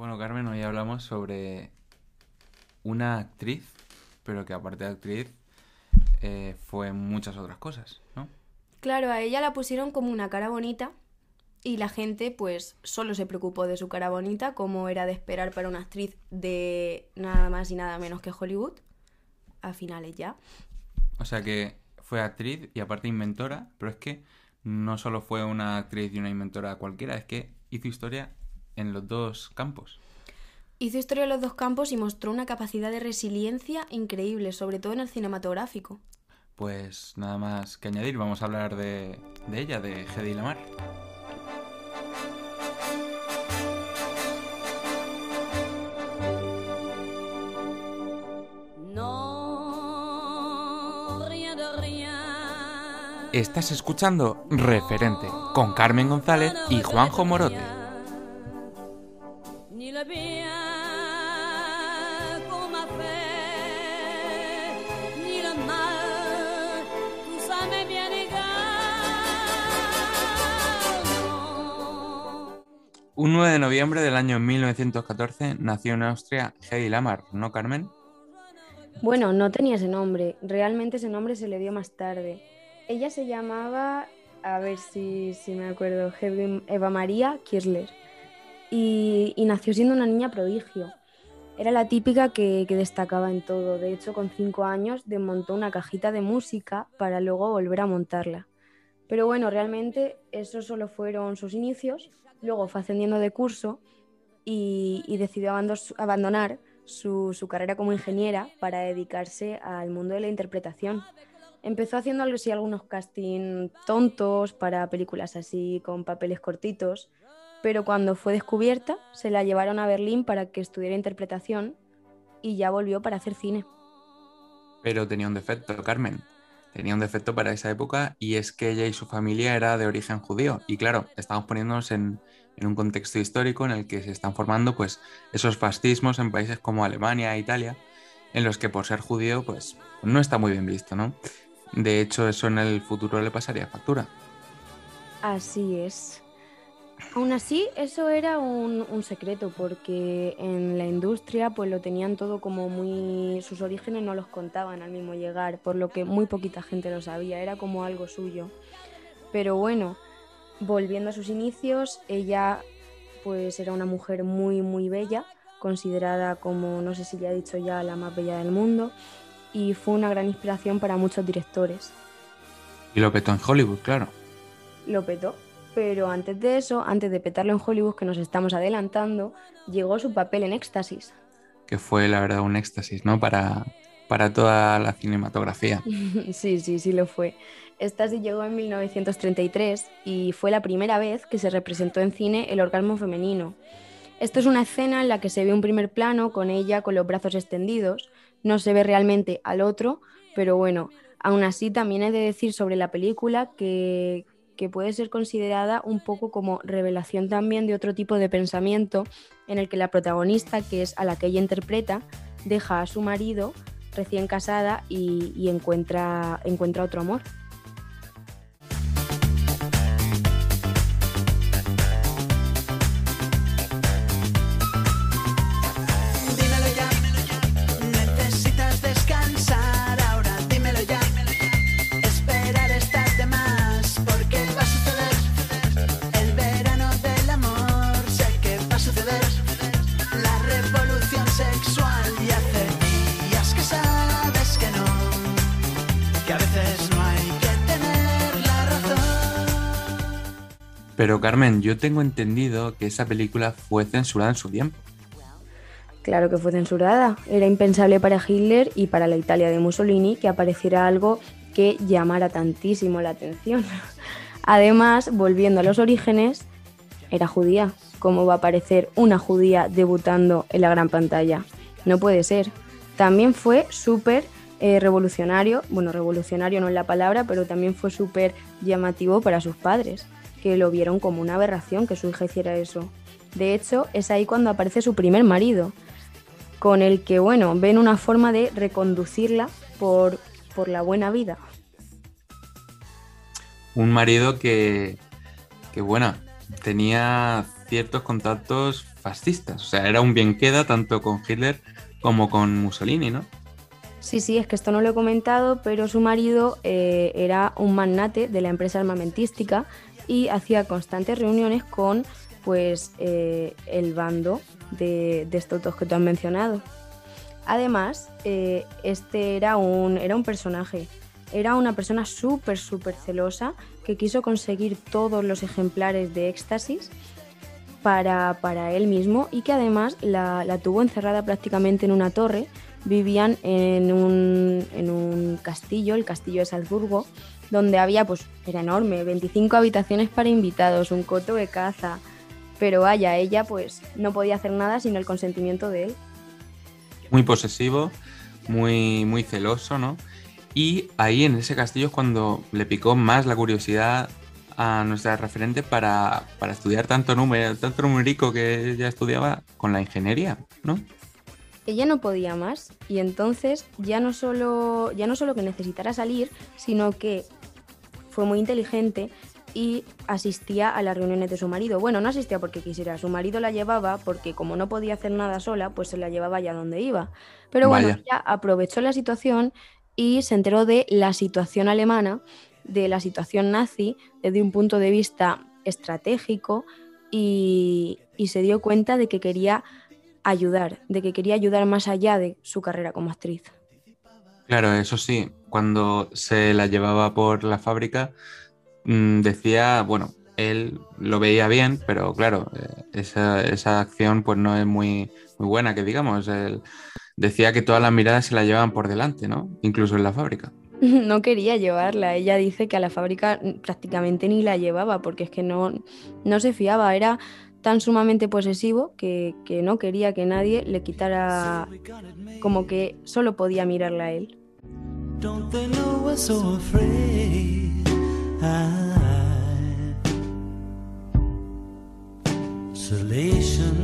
Bueno, Carmen, hoy hablamos sobre una actriz, pero que aparte de actriz eh, fue muchas otras cosas, ¿no? Claro, a ella la pusieron como una cara bonita y la gente pues solo se preocupó de su cara bonita, como era de esperar para una actriz de nada más y nada menos que Hollywood, a finales ya. O sea que fue actriz y aparte inventora, pero es que no solo fue una actriz y una inventora cualquiera, es que hizo historia en los dos campos. Hizo historia en los dos campos y mostró una capacidad de resiliencia increíble, sobre todo en el cinematográfico. Pues nada más que añadir, vamos a hablar de, de ella, de Hedy Lamar. Estás escuchando Referente con Carmen González y Juanjo Morote. 9 de noviembre del año 1914 nació en Austria Hedy Lamar, ¿no, Carmen? Bueno, no tenía ese nombre. Realmente ese nombre se le dio más tarde. Ella se llamaba, a ver si, si me acuerdo, Eva María Kirchler. Y, nació siendo una niña prodigio. Era la típica que, que destacaba en todo. De hecho, con cinco años desmontó una cajita de música para luego volver a montarla. Pero bueno, realmente esos solo fueron sus inicios Luego fue ascendiendo de curso y, decidió abandonar su, carrera como ingeniera para dedicarse al mundo de la interpretación. Empezó haciendo así algunos castings tontos para películas así con papeles cortitos, pero cuando fue descubierta se la llevaron a Berlín para que estudiara interpretación y ya volvió para hacer cine. Pero tenía un defecto, Carmen tenía un defecto para esa época y es que ella y su familia era de origen judío. Y claro, estamos poniéndonos en, un contexto histórico en el que se están formando pues esos fascismos en países como Alemania e Italia, en los que por ser judío pues no está muy bien visto, ¿no? De hecho, eso en el futuro le pasaría factura. Así es. Aún así, eso era un, secreto porque en la industria pues lo tenían todo como muy... sus orígenes no los contaban al mismo llegar, por lo que muy poquita gente lo sabía, era como algo suyo. Pero bueno, volviendo a sus inicios, ella pues era una mujer muy muy bella, considerada como, no sé si ya he dicho ya, la más bella del mundo, y fue una gran inspiración para muchos directores. Y lo petó en Hollywood, claro. Lo petó, pero antes de eso, antes de petarlo en Hollywood, que nos estamos adelantando, llegó su papel en Éxtasis. Que fue, la verdad, un éxtasis, ¿no? Para, para toda la cinematografía. sí, sí, sí lo fue. Éxtasis llegó en 1933 y fue la primera vez que se representó en cine el orgasmo femenino. Esto es una escena en la que se ve un primer plano con ella con los brazos extendidos. No se ve realmente al otro, pero bueno, aún así también he de decir sobre la película que, que puede ser considerada un poco como revelación también de otro tipo de pensamiento en el que la protagonista, que es a la que ella interpreta, deja a su marido recién casada y, encuentra, encuentra otro amor. Pero Carmen, yo tengo entendido que esa película fue censurada en su tiempo. Claro que fue censurada. Era impensable para Hitler y para la Italia de Mussolini que apareciera algo que llamara tantísimo la atención. Además, volviendo a los orígenes, era judía. ¿Cómo va a aparecer una judía debutando en la gran pantalla? No puede ser. También fue súper eh, revolucionario, bueno, revolucionario no es la palabra, pero también fue súper llamativo para sus padres que lo vieron como una aberración que su hija hiciera eso. De hecho, es ahí cuando aparece su primer marido, con el que, bueno, ven una forma de reconducirla por, por la buena vida. Un marido que, que, bueno, tenía ciertos contactos fascistas. O sea, era un bien queda tanto con Hitler como con Mussolini, ¿no? Sí, sí, es que esto no lo he comentado, pero su marido eh, era un magnate de la empresa armamentística y hacía constantes reuniones con pues eh, el bando de, estos dos que tú has mencionado. Además, eh, este era un, era un personaje, era una persona súper, súper celosa que quiso conseguir todos los ejemplares de éxtasis para, él mismo y que además la, la, tuvo encerrada prácticamente en una torre. Vivían en un, en un castillo, el castillo de Salzburgo, donde había, pues era enorme, 25 habitaciones para invitados, un coto de caza, pero vaya, ella pues no podía hacer nada sin el consentimiento de él. Muy posesivo, muy, muy celoso, ¿no? Y ahí en ese castillo es cuando le picó más la curiosidad a nuestra referente para, estudiar tanto número, tanto numérico que ella estudiaba con la ingeniería, ¿no? Ella no podía más y entonces ya no solo, ya no solo que necesitara salir, sino que fue muy inteligente y asistía a las reuniones de su marido. Bueno, no asistía porque quisiera, su marido la llevaba porque como no podía hacer nada sola, pues se la llevaba allá donde iba. Pero bueno, ella aprovechó la situación y se enteró de la situación alemana, de la situación nazi, desde un punto de vista estratégico y, y se dio cuenta de que quería ayudar, de que quería ayudar más allá de su carrera como actriz. Claro, eso sí, cuando se la llevaba por la fábrica, Mm, decía, bueno, él lo veía bien, pero claro, eh, esa, acción pues no es muy, muy buena, que digamos. Él decía que todas las miradas se la llevaban por delante, ¿no? Incluso en la fábrica. No quería llevarla. Ella dice que a la fábrica prácticamente ni la llevaba porque es que no, no se fiaba. Era tan sumamente posesivo que, que no quería que nadie le quitara como que solo podía mirarla a él. Isolation. We're so afraid Salation.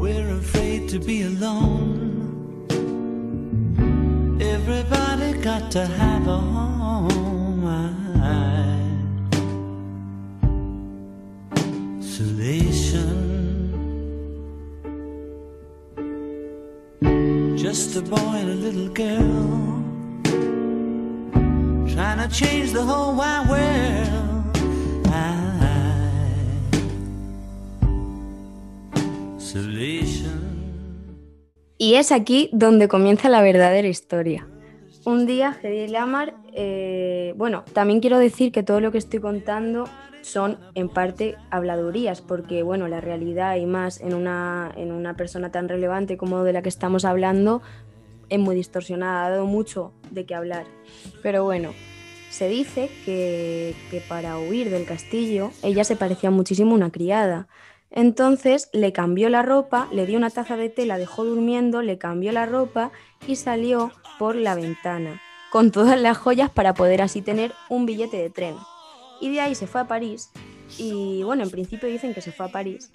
We're afraid to be alone. Everybody got to have a home. Isolation. A boy and a little girl trying to change the whole. Y es aquí donde comienza la verdadera historia. Un día, Hedy Lamar, eh, bueno, también quiero decir que todo lo que estoy contando son en parte habladurías, porque bueno, la realidad y más en una, en una persona tan relevante como de la que estamos hablando es muy distorsionada, ha dado mucho de qué hablar. Pero bueno, se dice que, para huir del castillo ella se parecía muchísimo a una criada. Entonces le cambió la ropa, le dio una taza de té, la dejó durmiendo, le cambió la ropa y salió por la ventana, con todas las joyas para poder así tener un billete de tren. Y de ahí se fue a París y bueno, en principio dicen que se fue a París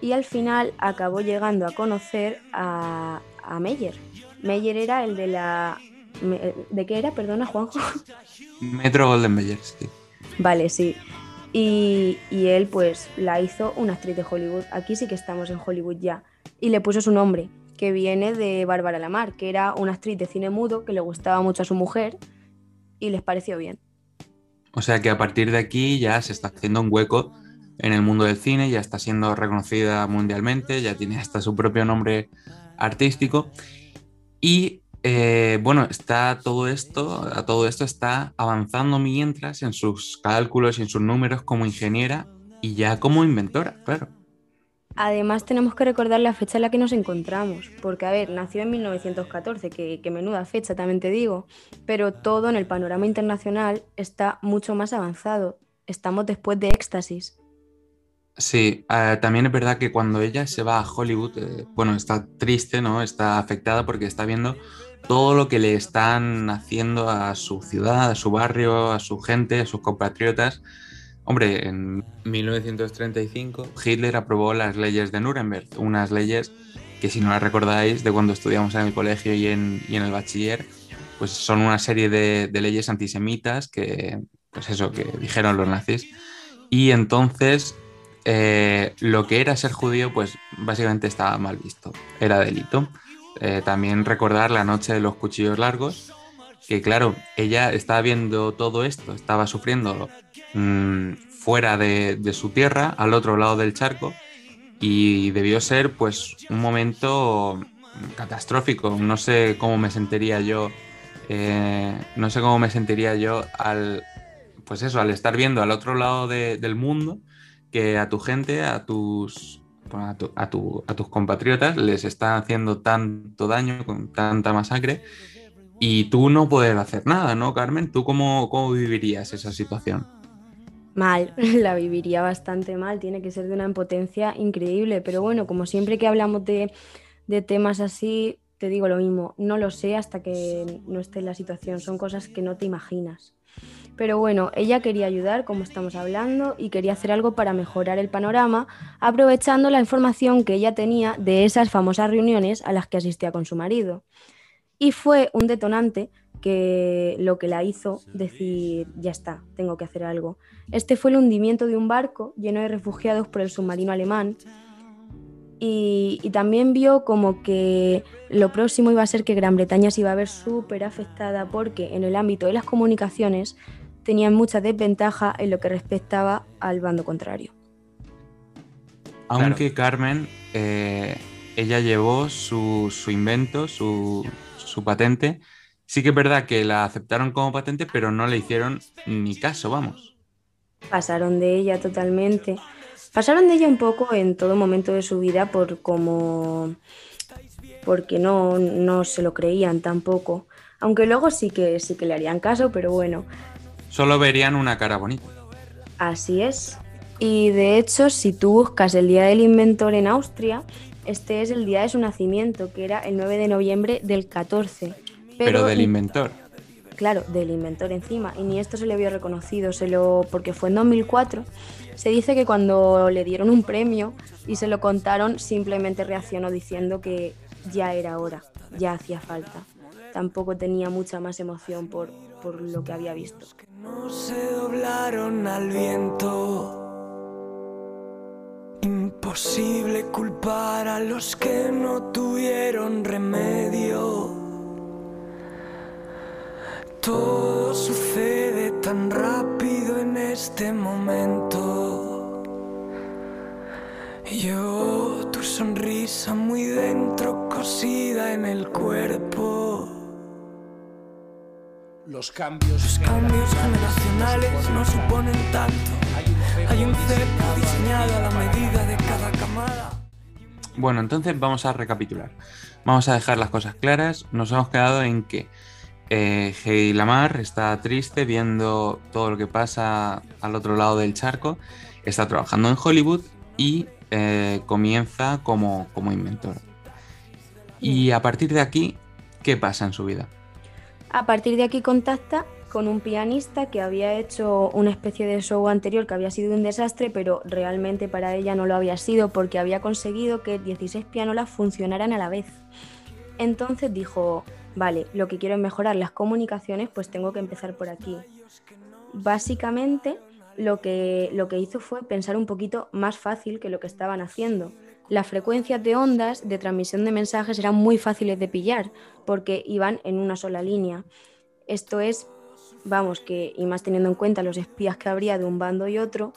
y al final acabó llegando a conocer a, a Meyer. Meyer era el de la... ¿De qué era? Perdona, Juanjo. Metro Golden Meyer, sí. Vale, sí. Y, él pues la hizo una actriz de Hollywood. Aquí sí que estamos en Hollywood ya. Y le puso su nombre, que viene de Bárbara Lamar, que era una actriz de cine mudo que le gustaba mucho a su mujer y les pareció bien. O sea que a partir de aquí ya se está haciendo un hueco en el mundo del cine, ya está siendo reconocida mundialmente, ya tiene hasta su propio nombre artístico. Y eh, bueno, está todo esto, a todo esto está avanzando mientras en sus cálculos y en sus números como ingeniera y ya como inventora, claro. Además tenemos que recordar la fecha en la que nos encontramos, porque a ver, nació en 1914, que, que, menuda fecha también te digo, pero todo en el panorama internacional está mucho más avanzado. Estamos después de éxtasis. Sí, eh, también es verdad que cuando ella se va a Hollywood, eh, bueno, está triste, ¿no? Está afectada porque está viendo todo lo que le están haciendo a su ciudad, a su barrio, a su gente, a sus compatriotas. Hombre, en 1935 Hitler aprobó las leyes de Nuremberg, unas leyes que si no las recordáis de cuando estudiamos en el colegio y en, y en el bachiller, pues son una serie de, de leyes antisemitas que, pues eso, que dijeron los nazis y entonces eh, lo que era ser judío, pues básicamente estaba mal visto, era delito. Eh, también recordar la noche de los cuchillos largos, que claro, ella estaba viendo todo esto, estaba sufriendo mm, fuera de, su tierra, al otro lado del charco, y debió ser pues un momento catastrófico. No sé cómo me sentiría yo, eh, no sé cómo me sentiría yo al, pues eso, al estar viendo al otro lado del mundo que a tu gente, a tus, a, a, tus compatriotas les está haciendo tanto daño, con tanta masacre, y tú no puedes hacer nada, ¿no, Carmen? ¿Tú cómo, cómo vivirías esa situación? Mal, la viviría bastante mal, tiene que ser de una impotencia increíble, pero bueno, como siempre que hablamos de, de temas así, te digo lo mismo, no lo sé hasta que no esté en la situación, son cosas que no te imaginas. Pero bueno, ella quería ayudar, como estamos hablando, y quería hacer algo para mejorar el panorama, aprovechando la información que ella tenía de esas famosas reuniones a las que asistía con su marido. Y fue un detonante que lo que la hizo decir, ya está, tengo que hacer algo. Este fue el hundimiento de un barco lleno de refugiados por el submarino alemán. Y, y también vio como que lo próximo iba a ser que Gran Bretaña se iba a ver súper afectada porque en el ámbito de las comunicaciones tenían mucha desventaja en lo que respectaba al bando contrario. Aunque Carmen, eh, ella llevó su, invento, su, patente, sí que es verdad que la aceptaron como patente, pero no le hicieron ni caso, vamos. Pasaron de ella totalmente. Pasaron de ella un poco en todo momento de su vida por como porque no, no se lo creían tampoco. Aunque luego sí que sí que le harían caso, pero bueno, Solo verían una cara bonita. Así es. Y de hecho, si tú buscas el Día del Inventor en Austria, este es el día de su nacimiento, que era el 9 de noviembre del 14. Pero, del inventor. Claro, del inventor encima. Y ni esto se le había reconocido, se lo, porque fue en 2004. Se dice que cuando le dieron un premio y se lo contaron, simplemente reaccionó diciendo que ya era hora, ya hacía falta. Tampoco tenía mucha más emoción por, por lo que había visto. No se doblaron al viento. Imposible culpar a los que no tuvieron remedio. Todo sucede tan rápido en este momento. Yo, tu sonrisa muy dentro, cosida en el cuerpo. Los cambios, generacionales no suponen tanto. Hay un cepo diseñado a la medida de cada camada. Bueno, entonces vamos a recapitular. Vamos a dejar las cosas claras. Nos hemos quedado en que eh, Heidi Lamar está triste viendo todo lo que pasa al otro lado del charco. Está trabajando en Hollywood y eh, comienza como, como inventor. Y a partir de aquí, ¿qué pasa en su vida? A partir de aquí contacta con un pianista que había hecho una especie de show anterior que había sido un desastre, pero realmente para ella no lo había sido porque había conseguido que 16 pianolas funcionaran a la vez. Entonces dijo, vale, lo que quiero es mejorar las comunicaciones, pues tengo que empezar por aquí. Básicamente lo que, lo que hizo fue pensar un poquito más fácil que lo que estaban haciendo las frecuencias de ondas de transmisión de mensajes eran muy fáciles de pillar porque iban en una sola línea. Esto es, vamos, que, y más teniendo en cuenta los espías que habría de un bando y otro,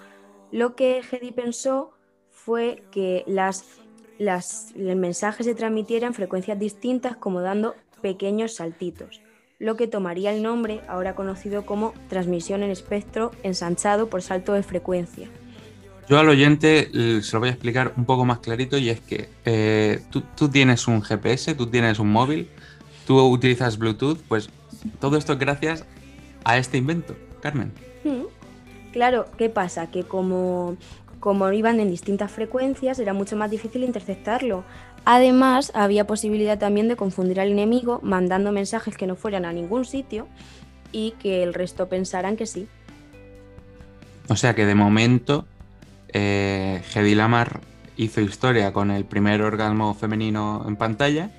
lo que Hedy pensó fue que las, las, los mensajes se transmitieran en frecuencias distintas como dando pequeños saltitos, lo que tomaría el nombre ahora conocido como transmisión en espectro ensanchado por salto de frecuencia. Yo al oyente se lo voy a explicar un poco más clarito y es que eh, tú, tienes un GPS, tú tienes un móvil, tú utilizas Bluetooth, pues todo esto es gracias a este invento, Carmen. Mm. Claro, ¿qué pasa? Que como, como iban en distintas frecuencias era mucho más difícil interceptarlo. Además, había posibilidad también de confundir al enemigo mandando mensajes que no fueran a ningún sitio y que el resto pensaran que sí. O sea que de momento eh, Hedy Lamar hizo historia con el primer orgasmo femenino en pantalla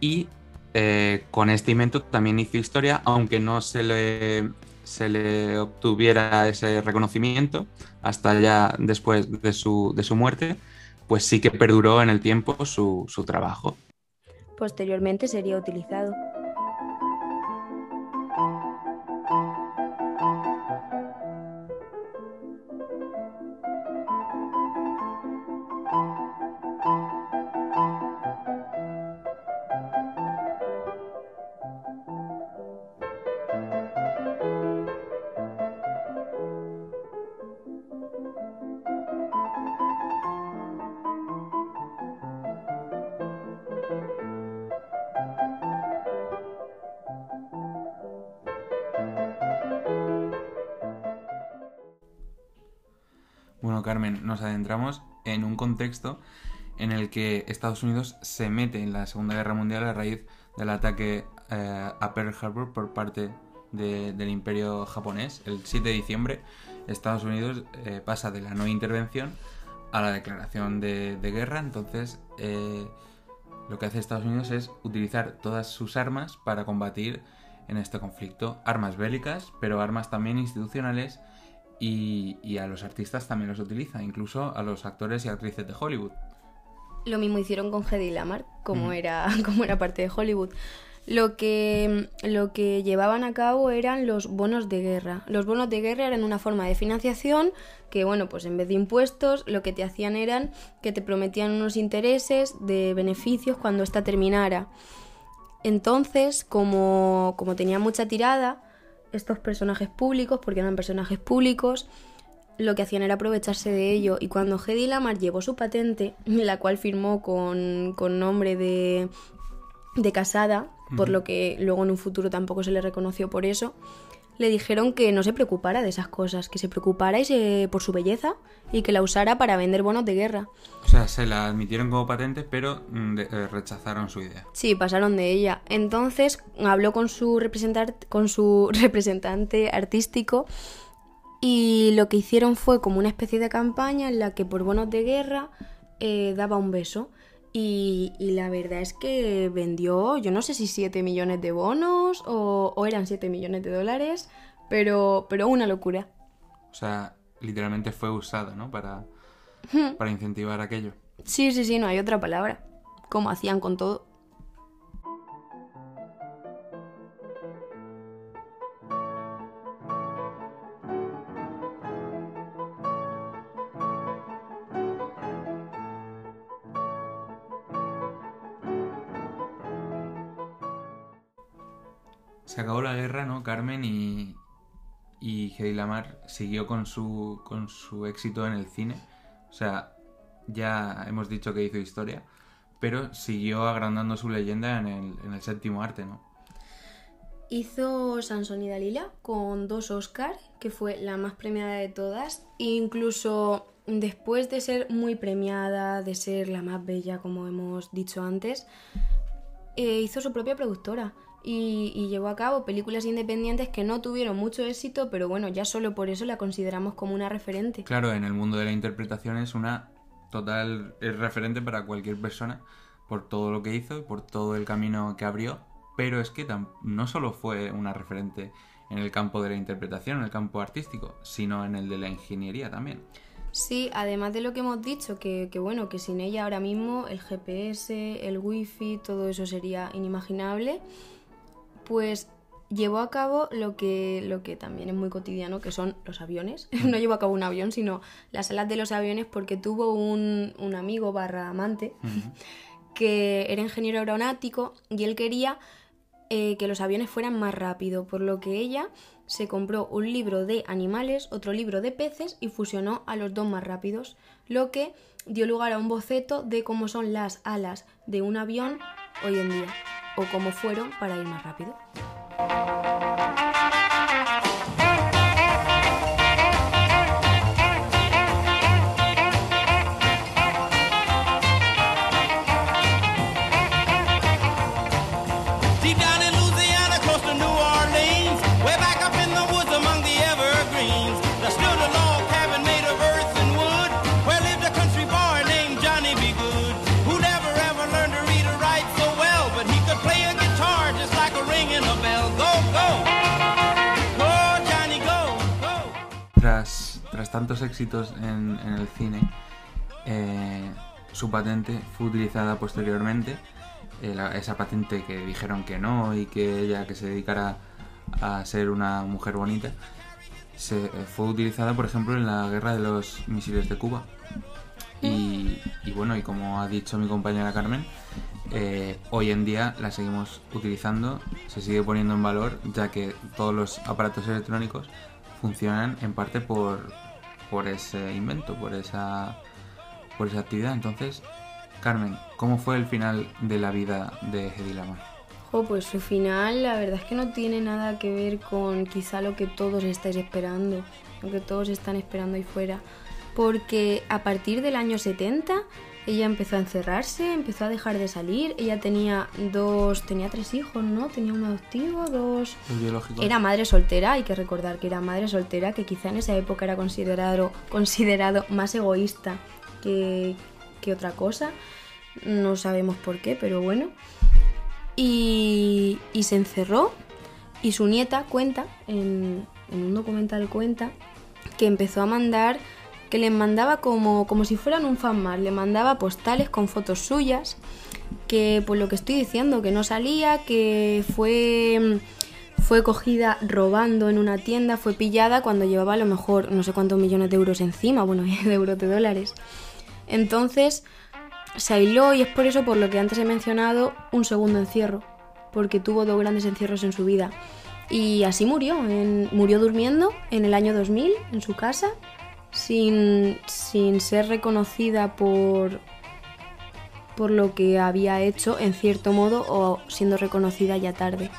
y eh, con este invento también hizo historia, aunque no se le se le obtuviera ese reconocimiento hasta ya después de su, de su muerte, pues sí que perduró en el tiempo su, su trabajo. Posteriormente sería utilizado. Carmen, nos adentramos en un contexto en el que Estados Unidos se mete en la Segunda Guerra Mundial a raíz del ataque eh, a Pearl Harbor por parte de- del Imperio japonés. El 7 de diciembre, Estados Unidos eh, pasa de la no intervención a la declaración de, de guerra. Entonces, eh, lo que hace Estados Unidos es utilizar todas sus armas para combatir en este conflicto. Armas bélicas, pero armas también institucionales y, y a los artistas también los utiliza, incluso a los actores y actrices de Hollywood. Lo mismo hicieron con Hedy Lamar, como, Ujú. era, como era parte de Hollywood. Lo que, lo que llevaban a cabo eran los bonos de guerra. Los bonos de guerra eran una forma de financiación que, bueno, pues en vez de impuestos, lo que te hacían eran que te prometían unos intereses de beneficios cuando esta terminara. Entonces, como, como tenía mucha tirada, estos personajes públicos, porque eran personajes públicos, lo que hacían era aprovecharse de ello. Y cuando Hedy Lamar llevó su patente, la cual firmó con, con nombre de, de casada, por lo que luego en un futuro tampoco se le reconoció por eso, le dijeron que no se preocupara de esas cosas, que se preocupara y se- por su belleza y que la usara para vender bonos de guerra. O sea, se la admitieron como patente, pero mm, eh, rechazaron su idea. Sí, pasaron de ella. Entonces habló con su, con su representante artístico y lo que hicieron fue como una especie de campaña en la que por bonos de guerra eh, daba un beso. Y, y la verdad es que vendió, yo no sé si 7 millones de bonos o, o eran 7 millones de dólares, pero, pero una locura. O sea, literalmente fue usada, ¿no? Para, para incentivar aquello. Sí, sí, sí, no hay otra palabra. Como hacían con todo. Se acabó la guerra, ¿no, Carmen? Y, y Lamar siguió con su, con su éxito en el cine. O sea, ya hemos dicho que hizo historia, pero siguió agrandando su leyenda en el, en el séptimo arte, ¿no? Hizo Sansón y Dalila con dos Oscar, que fue la más premiada de todas. E incluso después de ser muy premiada, de ser la más bella, como hemos dicho antes, eh, hizo su propia productora y, y llevó a cabo películas independientes que no tuvieron mucho éxito, pero bueno, ya solo por eso la consideramos como una referente. Claro, en el mundo de la interpretación es una total es referente para cualquier persona por todo lo que hizo y por todo el camino que abrió. Pero es que no solo fue una referente en el campo de la interpretación, en el campo artístico, sino en el de la ingeniería también. Sí, además de lo que hemos dicho, que, que bueno, que sin ella ahora mismo el GPS, el wifi, todo eso sería inimaginable, pues llevó a cabo lo que, lo que también es muy cotidiano, que son los aviones. no llevó a cabo un avión, sino las alas de los aviones porque tuvo un, un amigo barra amante que era ingeniero aeronáutico y él quería eh, que los aviones fueran más rápido, por lo que ella se compró un libro de animales, otro libro de peces y fusionó a los dos más rápidos, lo que dio lugar a un boceto de cómo son las alas de un avión hoy en día, o cómo fueron para ir más rápido. Tantos éxitos en, en el cine, eh, su patente fue utilizada posteriormente. eh, la- esa patente que dijeron que no y que ella que se dedicara a ser una mujer bonita, se, eh, fue utilizada, por ejemplo, en la guerra de los misiles de Cuba. Y, y bueno, y como ha dicho mi compañera Carmen, eh, hoy en día la seguimos utilizando, se sigue poniendo en valor, ya que todos los aparatos electrónicos funcionan en parte por, por ese invento, por esa, por esa actividad. Entonces, Carmen, ¿cómo fue el final de la vida de Hedy Lamar? Jo, pues su final la verdad es que no tiene nada que ver con quizá lo que todos estáis esperando, lo que todos están esperando ahí fuera. Porque a partir del año 70 ella empezó a encerrarse, empezó a dejar de salir, ella tenía dos, tenía tres hijos, ¿no? Tenía un adoptivo, dos... ¿El biológico? Era madre soltera, hay que recordar que era madre soltera, que quizá en esa época era considerado, considerado más egoísta que, que otra cosa. No sabemos por qué, pero bueno. Y, y se encerró y su nieta cuenta, en, en un documental cuenta, que empezó a mandar, que le mandaba como, como si fueran un fan más, le mandaba postales con fotos suyas, que por lo que estoy diciendo, que no salía, que fue, fue cogida robando en una tienda, fue pillada cuando llevaba a lo mejor no sé cuántos millones de euros encima, bueno, de euros de dólares. Entonces se aisló y es por eso por lo que antes he mencionado un segundo encierro, porque tuvo dos grandes encierros en su vida. Y así murió, en- murió durmiendo en el año 2000 en su casa, sin, sin ser reconocida por, por lo que había hecho en cierto modo o siendo reconocida ya tarde.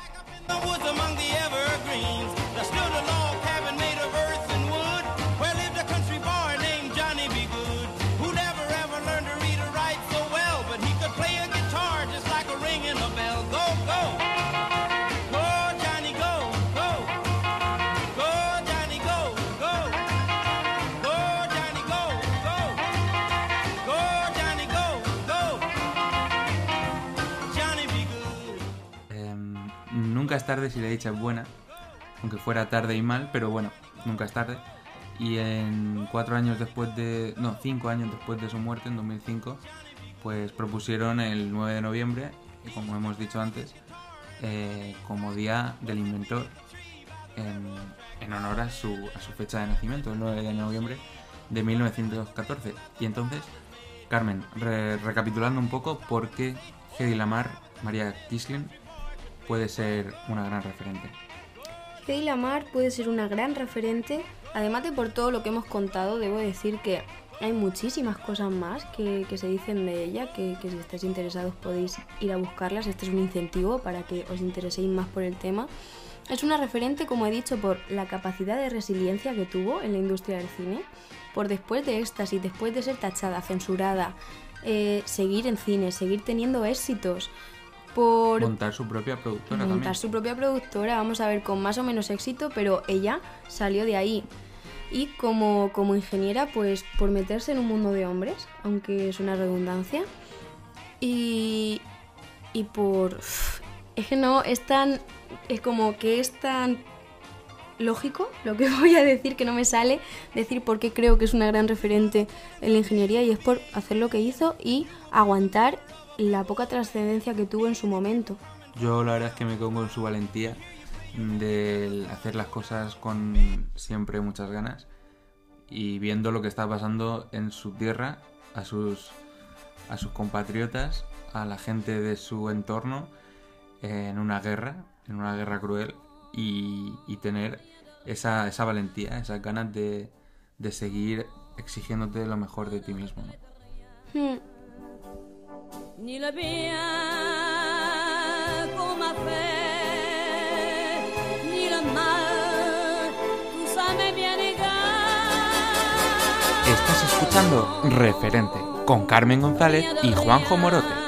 Nunca es tarde si la dicha es buena, aunque fuera tarde y mal, pero bueno, nunca es tarde. Y en cuatro años después de, no, cinco años después de su muerte, en 2005, pues propusieron el 9 de noviembre, como hemos dicho antes, eh, como Día del Inventor, en, honor a su, a su fecha de nacimiento, el 9 de noviembre de 1914. Y entonces, Carmen, re- recapitulando un poco, ¿por qué Hedy Lamar, María Kislin, puede ser una gran referente? Hedy Lamar puede ser una gran referente, además de por todo lo que hemos contado, debo decir que hay muchísimas cosas más que, se dicen de ella, que, que si estáis interesados podéis ir a buscarlas, este es un incentivo para que os intereséis más por el tema. Es una referente, como he dicho, por la capacidad de resiliencia que tuvo en la industria del cine, por después de éxtasis, después de ser tachada, censurada, eh, seguir en cine, seguir teniendo éxitos, por Montar su propia productora montar también. su propia productora, vamos a ver, con más o menos éxito, pero ella salió de ahí. Y como, como ingeniera, pues por meterse en un mundo de hombres, aunque es una redundancia. Y, y por... Es que no, es tan... Es como que es tan lógico lo que voy a decir, que no me sale decir por qué creo que es una gran referente en la ingeniería y es por hacer lo que hizo y aguantar la poca trascendencia que tuvo en su momento. Yo la verdad es que me quedo con su valentía de hacer las cosas con siempre muchas ganas y viendo lo que está pasando en su tierra, a sus, a sus compatriotas, a la gente de su entorno en una guerra, en una guerra cruel y, y tener esa, esa valentía, esas ganas de, de seguir exigiéndote lo mejor de ti mismo. ¿no? Hmm. Ni le bien qu'on m'a fait, ni le mal, tout ça m'est bien égal. Estás escuchando Referente con Carmen González y Juanjo Morote.